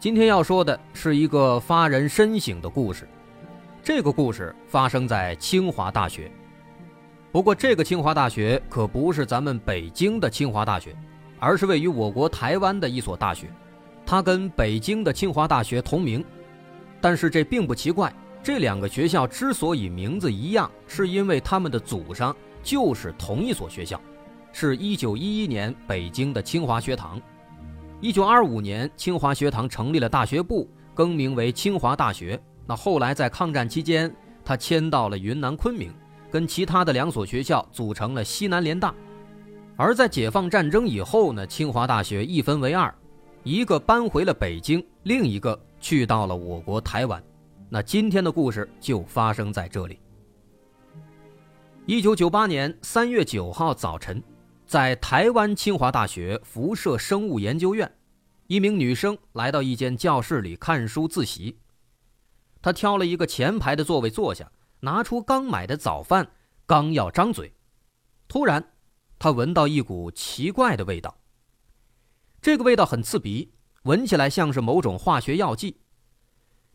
今天要说的是一个发人深省的故事。这个故事发生在清华大学，不过这个清华大学可不是咱们北京的清华大学，而是位于我国台湾的一所大学。它跟北京的清华大学同名，但是这并不奇怪。这两个学校之所以名字一样，是因为他们的祖上。就是同一所学校，是一九一一年北京的清华学堂。一九二五年，清华学堂成立了大学部，更名为清华大学。那后来在抗战期间，他迁到了云南昆明，跟其他的两所学校组成了西南联大。而在解放战争以后呢，清华大学一分为二，一个搬回了北京，另一个去到了我国台湾。那今天的故事就发生在这里。一九九八年三月九号早晨，在台湾清华大学辐射生物研究院，一名女生来到一间教室里看书自习。她挑了一个前排的座位坐下，拿出刚买的早饭，刚要张嘴，突然，她闻到一股奇怪的味道。这个味道很刺鼻，闻起来像是某种化学药剂。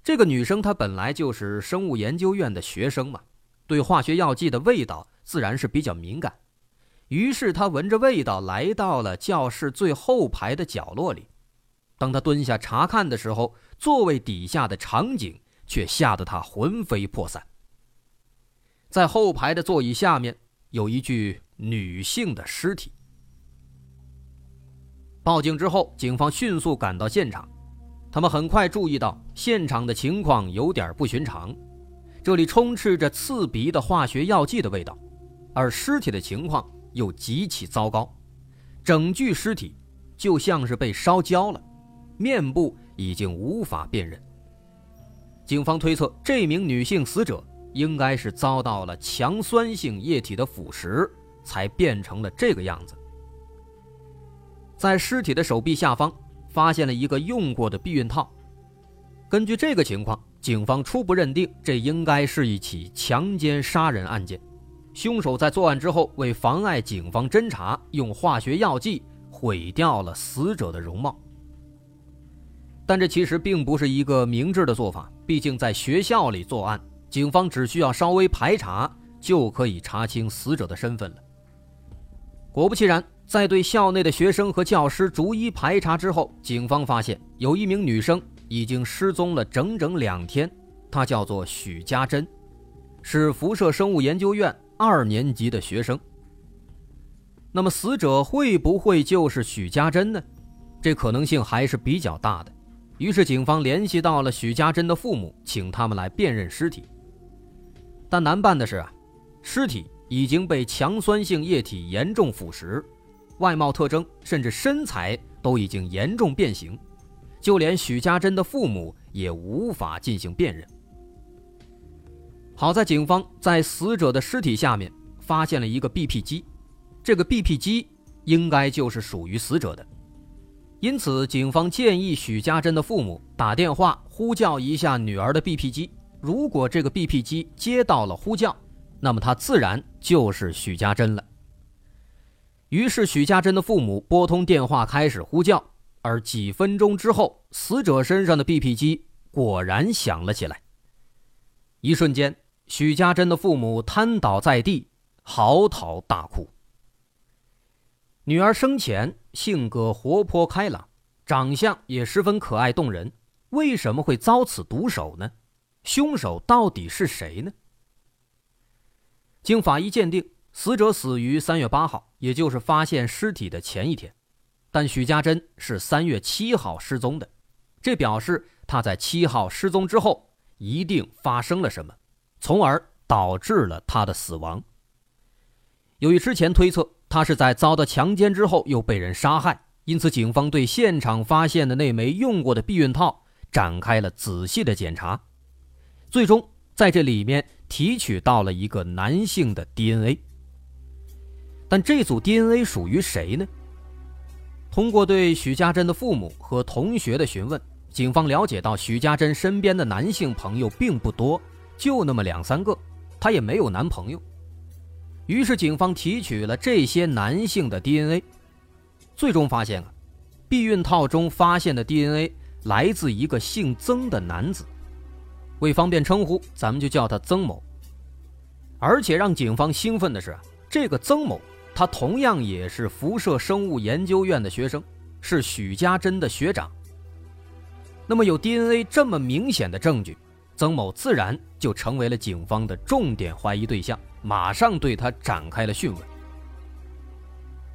这个女生她本来就是生物研究院的学生嘛。对化学药剂的味道自然是比较敏感，于是他闻着味道来到了教室最后排的角落里。当他蹲下查看的时候，座位底下的场景却吓得他魂飞魄散。在后排的座椅下面有一具女性的尸体。报警之后，警方迅速赶到现场，他们很快注意到现场的情况有点不寻常。这里充斥着刺鼻的化学药剂的味道，而尸体的情况又极其糟糕，整具尸体就像是被烧焦了，面部已经无法辨认。警方推测，这名女性死者应该是遭到了强酸性液体的腐蚀，才变成了这个样子。在尸体的手臂下方发现了一个用过的避孕套，根据这个情况。警方初步认定，这应该是一起强奸杀人案件。凶手在作案之后，为妨碍警方侦查，用化学药剂毁掉了死者的容貌。但这其实并不是一个明智的做法，毕竟在学校里作案，警方只需要稍微排查就可以查清死者的身份了。果不其然，在对校内的学生和教师逐一排查之后，警方发现有一名女生。已经失踪了整整两天，她叫做许家珍，是辐射生物研究院二年级的学生。那么死者会不会就是许家珍呢？这可能性还是比较大的。于是警方联系到了许家珍的父母，请他们来辨认尸体。但难办的是啊，尸体已经被强酸性液体严重腐蚀，外貌特征甚至身材都已经严重变形。就连许家珍的父母也无法进行辨认。好在警方在死者的尸体下面发现了一个 BP 机，这个 BP 机应该就是属于死者的，因此警方建议许家珍的父母打电话呼叫一下女儿的 BP 机。如果这个 BP 机接到了呼叫，那么他自然就是许家珍了。于是许家珍的父母拨通电话开始呼叫。而几分钟之后，死者身上的 BP 机果然响了起来。一瞬间，许家珍的父母瘫倒在地，嚎啕大哭。女儿生前性格活泼开朗，长相也十分可爱动人，为什么会遭此毒手呢？凶手到底是谁呢？经法医鉴定，死者死于三月八号，也就是发现尸体的前一天。但许家珍是三月七号失踪的，这表示他在七号失踪之后一定发生了什么，从而导致了他的死亡。由于之前推测他是在遭到强奸之后又被人杀害，因此警方对现场发现的那枚用过的避孕套展开了仔细的检查，最终在这里面提取到了一个男性的 DNA。但这组 DNA 属于谁呢？通过对许家珍的父母和同学的询问，警方了解到许家珍身边的男性朋友并不多，就那么两三个，她也没有男朋友。于是警方提取了这些男性的 DNA，最终发现啊，避孕套中发现的 DNA 来自一个姓曾的男子，为方便称呼，咱们就叫他曾某。而且让警方兴奋的是，这个曾某。他同样也是辐射生物研究院的学生，是许家珍的学长。那么有 DNA 这么明显的证据，曾某自然就成为了警方的重点怀疑对象，马上对他展开了讯问。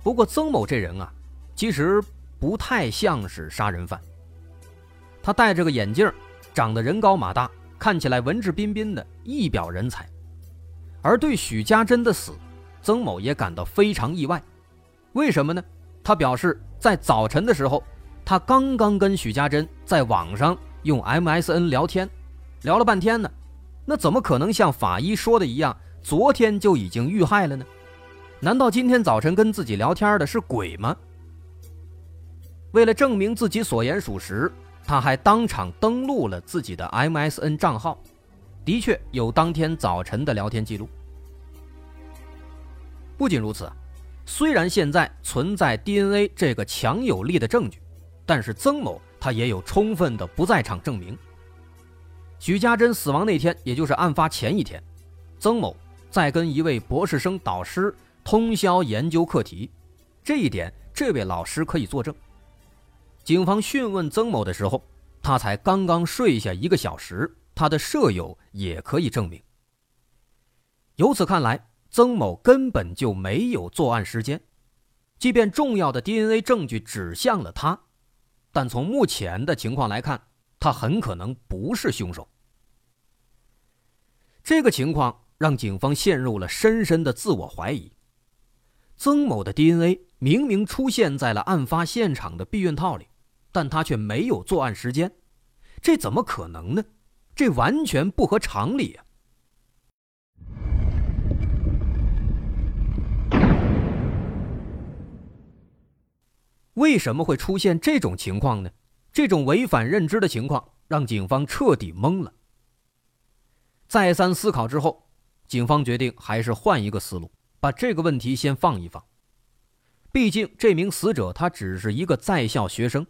不过曾某这人啊，其实不太像是杀人犯。他戴着个眼镜，长得人高马大，看起来文质彬彬的，一表人才。而对许家珍的死，曾某也感到非常意外，为什么呢？他表示，在早晨的时候，他刚刚跟许家珍在网上用 MSN 聊天，聊了半天呢，那怎么可能像法医说的一样，昨天就已经遇害了呢？难道今天早晨跟自己聊天的是鬼吗？为了证明自己所言属实，他还当场登录了自己的 MSN 账号，的确有当天早晨的聊天记录。不仅如此，虽然现在存在 DNA 这个强有力的证据，但是曾某他也有充分的不在场证明。许家珍死亡那天，也就是案发前一天，曾某在跟一位博士生导师通宵研究课题，这一点这位老师可以作证。警方讯问曾某的时候，他才刚刚睡下一个小时，他的舍友也可以证明。由此看来。曾某根本就没有作案时间，即便重要的 DNA 证据指向了他，但从目前的情况来看，他很可能不是凶手。这个情况让警方陷入了深深的自我怀疑。曾某的 DNA 明明出现在了案发现场的避孕套里，但他却没有作案时间，这怎么可能呢？这完全不合常理啊！为什么会出现这种情况呢？这种违反认知的情况让警方彻底懵了。再三思考之后，警方决定还是换一个思路，把这个问题先放一放。毕竟这名死者他只是一个在校学生，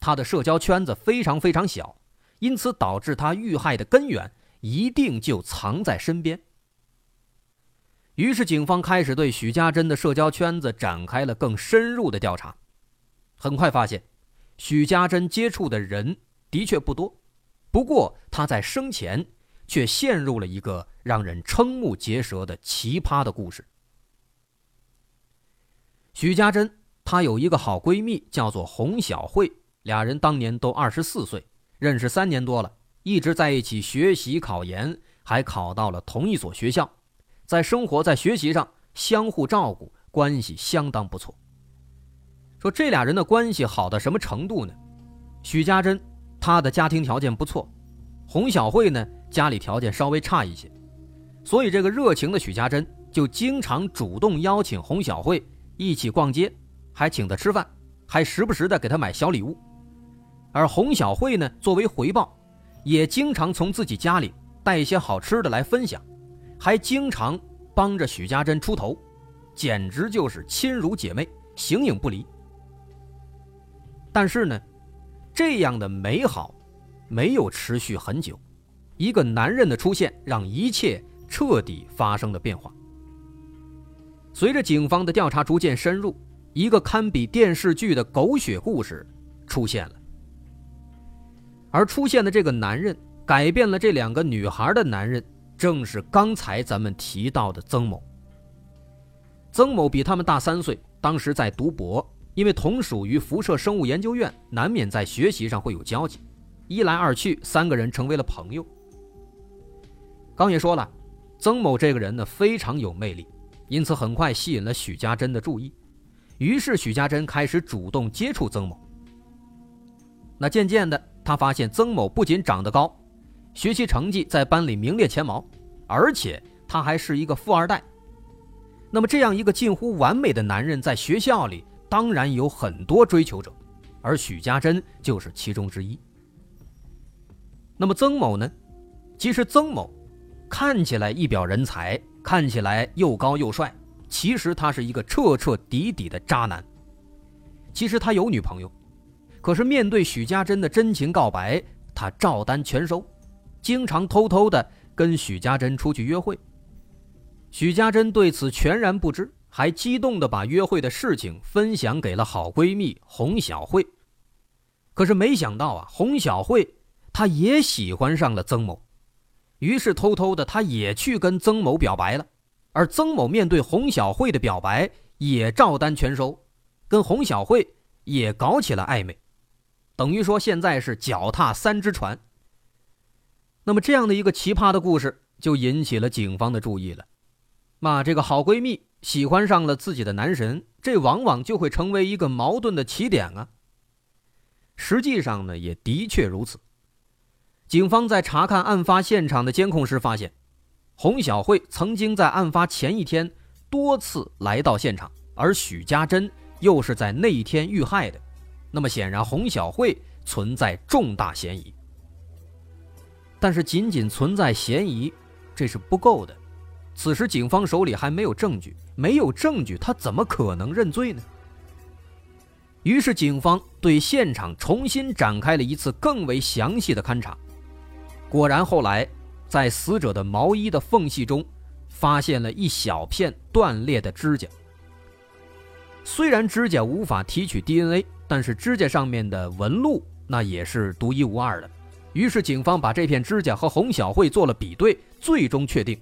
他的社交圈子非常非常小，因此导致他遇害的根源一定就藏在身边。于是，警方开始对许家珍的社交圈子展开了更深入的调查。很快发现，许家珍接触的人的确不多，不过他在生前却陷入了一个让人瞠目结舌的奇葩的故事。许家珍她有一个好闺蜜，叫做洪小慧，俩人当年都二十四岁，认识三年多了，一直在一起学习考研，还考到了同一所学校，在生活在学习上相互照顾，关系相当不错。说这俩人的关系好到什么程度呢？许家珍，她的家庭条件不错，洪小慧呢，家里条件稍微差一些，所以这个热情的许家珍就经常主动邀请洪小慧一起逛街，还请她吃饭，还时不时的给她买小礼物。而洪小慧呢，作为回报，也经常从自己家里带一些好吃的来分享，还经常帮着许家珍出头，简直就是亲如姐妹，形影不离。但是呢，这样的美好没有持续很久，一个男人的出现让一切彻底发生了变化。随着警方的调查逐渐深入，一个堪比电视剧的狗血故事出现了。而出现的这个男人，改变了这两个女孩的男人，正是刚才咱们提到的曾某。曾某比他们大三岁，当时在读博。因为同属于辐射生物研究院，难免在学习上会有交集，一来二去，三个人成为了朋友。刚也说了，曾某这个人呢非常有魅力，因此很快吸引了许家珍的注意，于是许家珍开始主动接触曾某。那渐渐的，他发现曾某不仅长得高，学习成绩在班里名列前茅，而且他还是一个富二代。那么这样一个近乎完美的男人，在学校里当然有很多追求者，而许家珍就是其中之一。那么曾某呢？其实曾某看起来一表人才，看起来又高又帅，其实他是一个彻彻底底的渣男。其实他有女朋友，可是面对许家珍的真情告白，他照单全收，经常偷偷的跟许家珍出去约会。许家珍对此全然不知，还激动地把约会的事情分享给了好闺蜜洪小慧。可是没想到啊，洪小慧她也喜欢上了曾某，于是偷偷的她也去跟曾某表白了。而曾某面对洪小慧的表白，也照单全收，跟洪小慧也搞起了暧昧，等于说现在是脚踏三只船。那么这样的一个奇葩的故事，就引起了警方的注意了。骂这个好闺蜜喜欢上了自己的男神，这往往就会成为一个矛盾的起点啊。实际上呢，也的确如此。警方在查看案发现场的监控时发现，洪小慧曾经在案发前一天多次来到现场，而许家珍又是在那一天遇害的。那么显然，洪小慧存在重大嫌疑。但是，仅仅存在嫌疑，这是不够的。此时，警方手里还没有证据，没有证据，他怎么可能认罪呢？于是，警方对现场重新展开了一次更为详细的勘查。果然，后来在死者的毛衣的缝隙中，发现了一小片断裂的指甲。虽然指甲无法提取 DNA，但是指甲上面的纹路那也是独一无二的。于是，警方把这片指甲和洪小慧做了比对，最终确定。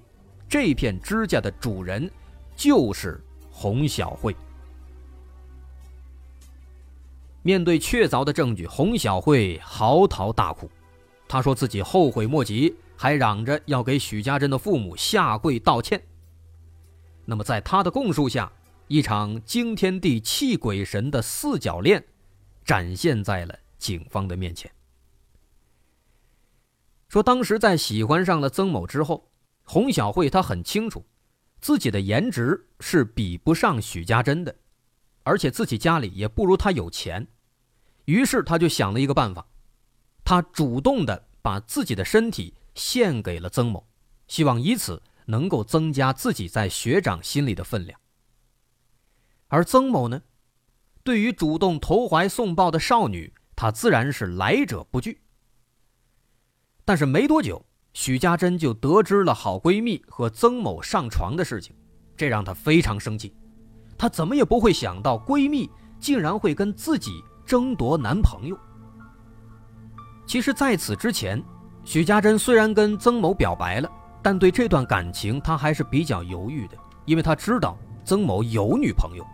这片指甲的主人就是洪小慧。面对确凿的证据，洪小慧嚎啕大哭，她说自己后悔莫及，还嚷着要给许家珍的父母下跪道歉。那么，在她的供述下，一场惊天地泣鬼神的四角恋展现在了警方的面前。说当时在喜欢上了曾某之后。洪小慧她很清楚，自己的颜值是比不上许家珍的，而且自己家里也不如她有钱，于是她就想了一个办法，她主动的把自己的身体献给了曾某，希望以此能够增加自己在学长心里的分量。而曾某呢，对于主动投怀送抱的少女，他自然是来者不拒。但是没多久。许家珍就得知了好闺蜜和曾某上床的事情，这让她非常生气。她怎么也不会想到，闺蜜竟然会跟自己争夺男朋友。其实，在此之前，许家珍虽然跟曾某表白了，但对这段感情她还是比较犹豫的，因为她知道曾某有女朋友。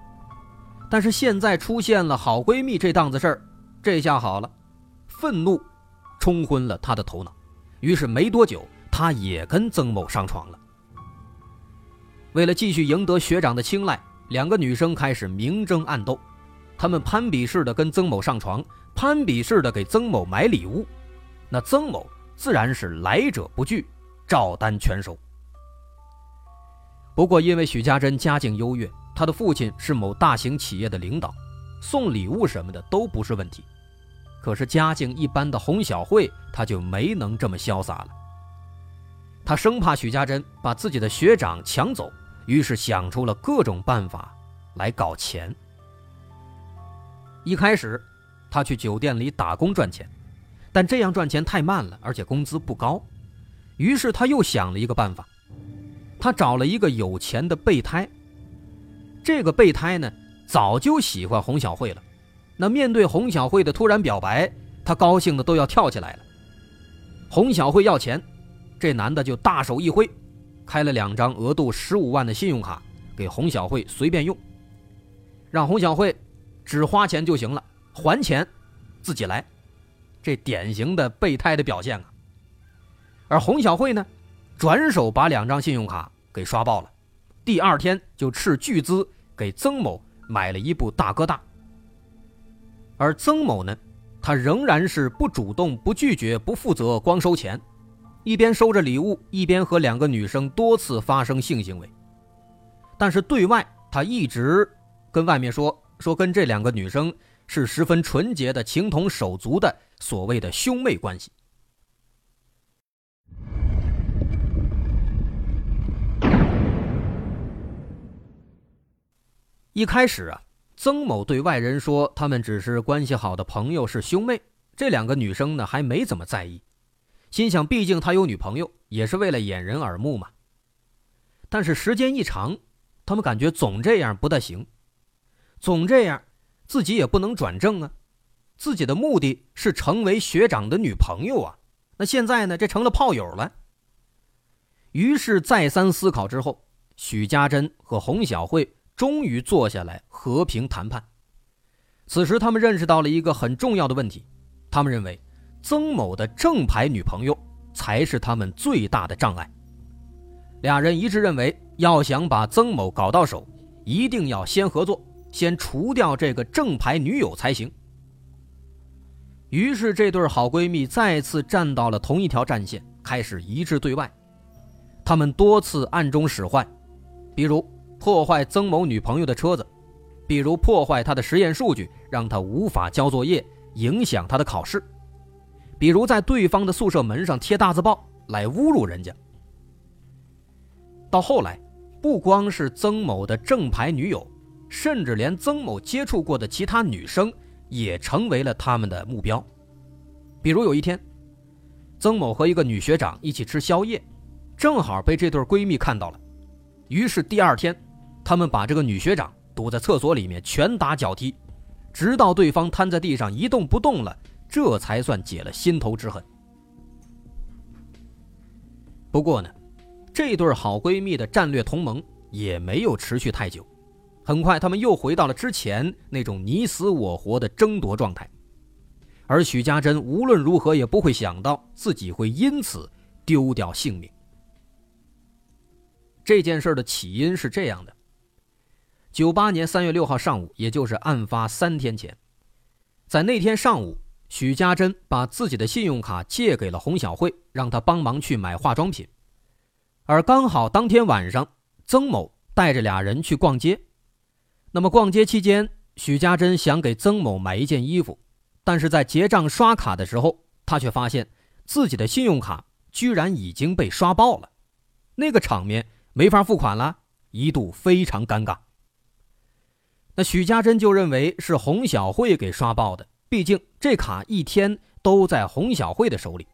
但是现在出现了好闺蜜这档子事儿，这下好了，愤怒冲昏了她的头脑。于是没多久，他也跟曾某上床了。为了继续赢得学长的青睐，两个女生开始明争暗斗，她们攀比似的跟曾某上床，攀比似的给曾某买礼物。那曾某自然是来者不拒，照单全收。不过，因为许家珍家境优越，她的父亲是某大型企业的领导，送礼物什么的都不是问题。可是家境一般的洪小慧，她就没能这么潇洒了。她生怕许家珍把自己的学长抢走，于是想出了各种办法来搞钱。一开始，她去酒店里打工赚钱，但这样赚钱太慢了，而且工资不高。于是他又想了一个办法，他找了一个有钱的备胎。这个备胎呢，早就喜欢洪小慧了。那面对洪小慧的突然表白，他高兴的都要跳起来了。洪小慧要钱，这男的就大手一挥，开了两张额度十五万的信用卡给洪小慧随便用，让洪小慧只花钱就行了，还钱自己来。这典型的备胎的表现啊。而洪小慧呢，转手把两张信用卡给刷爆了，第二天就斥巨资给曾某买了一部大哥大。而曾某呢，他仍然是不主动、不拒绝、不负责，光收钱，一边收着礼物，一边和两个女生多次发生性行为。但是对外，他一直跟外面说说跟这两个女生是十分纯洁的、情同手足的所谓的兄妹关系。一开始啊。曾某对外人说，他们只是关系好的朋友，是兄妹。这两个女生呢，还没怎么在意，心想，毕竟他有女朋友，也是为了掩人耳目嘛。但是时间一长，他们感觉总这样不大行，总这样，自己也不能转正啊。自己的目的是成为学长的女朋友啊，那现在呢，这成了炮友了。于是再三思考之后，许家珍和洪小慧。终于坐下来和平谈判。此时，他们认识到了一个很重要的问题：他们认为曾某的正牌女朋友才是他们最大的障碍。俩人一致认为，要想把曾某搞到手，一定要先合作，先除掉这个正牌女友才行。于是，这对好闺蜜再次站到了同一条战线，开始一致对外。他们多次暗中使坏，比如。破坏曾某女朋友的车子，比如破坏他的实验数据，让他无法交作业，影响他的考试；比如在对方的宿舍门上贴大字报来侮辱人家。到后来，不光是曾某的正牌女友，甚至连曾某接触过的其他女生也成为了他们的目标。比如有一天，曾某和一个女学长一起吃宵夜，正好被这对闺蜜看到了，于是第二天。他们把这个女学长堵在厕所里面，拳打脚踢，直到对方瘫在地上一动不动了，这才算解了心头之恨。不过呢，这对好闺蜜的战略同盟也没有持续太久，很快他们又回到了之前那种你死我活的争夺状态，而许家珍无论如何也不会想到自己会因此丢掉性命。这件事的起因是这样的。九八年三月六号上午，也就是案发三天前，在那天上午，许家珍把自己的信用卡借给了洪小慧，让她帮忙去买化妆品。而刚好当天晚上，曾某带着俩人去逛街。那么逛街期间，许家珍想给曾某买一件衣服，但是在结账刷卡的时候，他却发现自己的信用卡居然已经被刷爆了，那个场面没法付款了，一度非常尴尬。那许家珍就认为是洪小慧给刷爆的，毕竟这卡一天都在洪小慧的手里，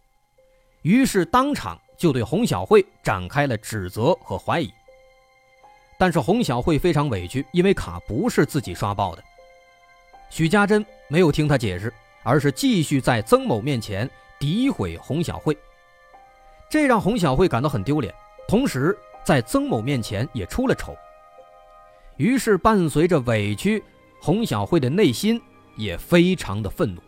于是当场就对洪小慧展开了指责和怀疑。但是洪小慧非常委屈，因为卡不是自己刷爆的。许家珍没有听他解释，而是继续在曾某面前诋毁洪小慧，这让洪小慧感到很丢脸，同时在曾某面前也出了丑。于是，伴随着委屈，洪小慧的内心也非常的愤怒。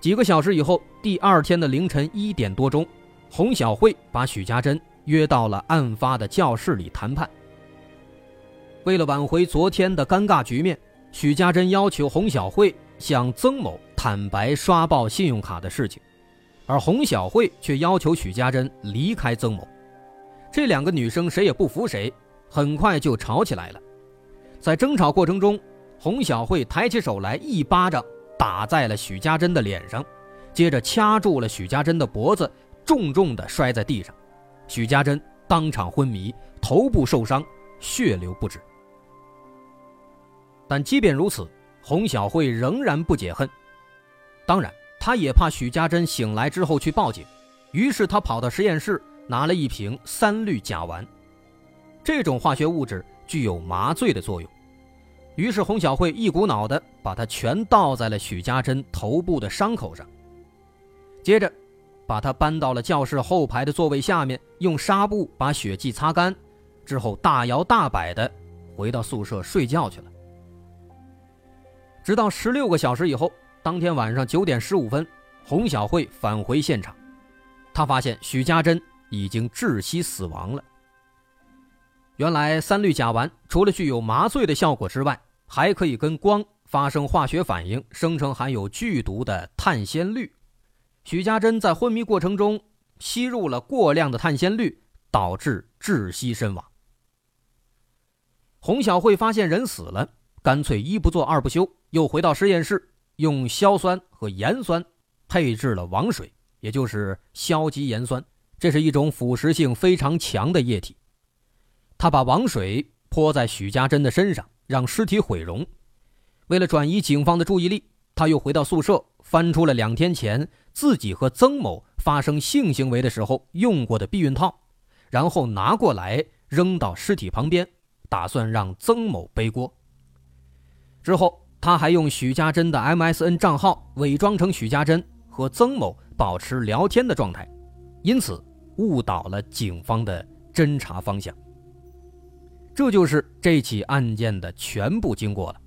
几个小时以后，第二天的凌晨一点多钟，洪小慧把许家珍约到了案发的教室里谈判。为了挽回昨天的尴尬局面，许家珍要求洪小慧向曾某坦白刷爆信用卡的事情，而洪小慧却要求许家珍离开曾某。这两个女生谁也不服谁。很快就吵起来了，在争吵过程中，洪小慧抬起手来，一巴掌打在了许家珍的脸上，接着掐住了许家珍的脖子，重重的摔在地上，许家珍当场昏迷，头部受伤，血流不止。但即便如此，洪小慧仍然不解恨，当然，她也怕许家珍醒来之后去报警，于是她跑到实验室拿了一瓶三氯甲烷。这种化学物质具有麻醉的作用，于是洪小慧一股脑的把它全倒在了许家珍头部的伤口上，接着，把他搬到了教室后排的座位下面，用纱布把血迹擦干，之后大摇大摆的回到宿舍睡觉去了。直到十六个小时以后，当天晚上九点十五分，洪小慧返回现场，她发现许家珍已经窒息死亡了。原来三氯甲烷除了具有麻醉的效果之外，还可以跟光发生化学反应，生成含有剧毒的碳酰氯。许家珍在昏迷过程中吸入了过量的碳酰氯，导致窒息身亡。洪小慧发现人死了，干脆一不做二不休，又回到实验室，用硝酸和盐酸配制了王水，也就是硝基盐酸。这是一种腐蚀性非常强的液体。他把王水泼在许家珍的身上，让尸体毁容。为了转移警方的注意力，他又回到宿舍，翻出了两天前自己和曾某发生性行为的时候用过的避孕套，然后拿过来扔到尸体旁边，打算让曾某背锅。之后，他还用许家珍的 MSN 账号伪装成许家珍和曾某保持聊天的状态，因此。误导了警方的侦查方向。这就是这起案件的全部经过了。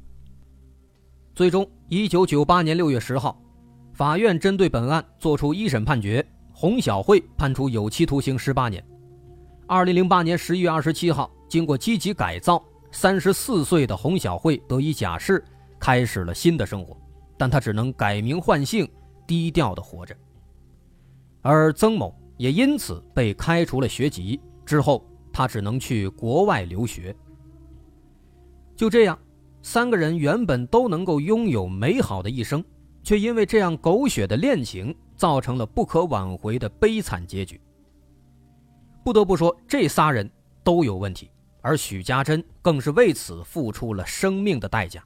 最终，一九九八年六月十号，法院针对本案作出一审判决，洪小慧判处有期徒刑十八年。二零零八年十一月二十七号，经过积极改造，三十四岁的洪小慧得以假释，开始了新的生活，但她只能改名换姓，低调的活着。而曾某。也因此被开除了学籍，之后他只能去国外留学。就这样，三个人原本都能够拥有美好的一生，却因为这样狗血的恋情，造成了不可挽回的悲惨结局。不得不说，这仨人都有问题，而许家珍更是为此付出了生命的代价。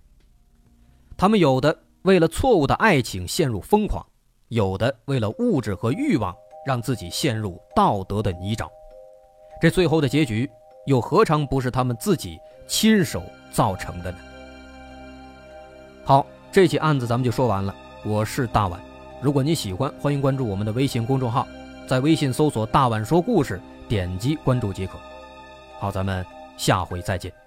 他们有的为了错误的爱情陷入疯狂，有的为了物质和欲望。让自己陷入道德的泥沼，这最后的结局又何尝不是他们自己亲手造成的呢？好，这起案子咱们就说完了。我是大碗，如果你喜欢，欢迎关注我们的微信公众号，在微信搜索“大碗说故事”，点击关注即可。好，咱们下回再见。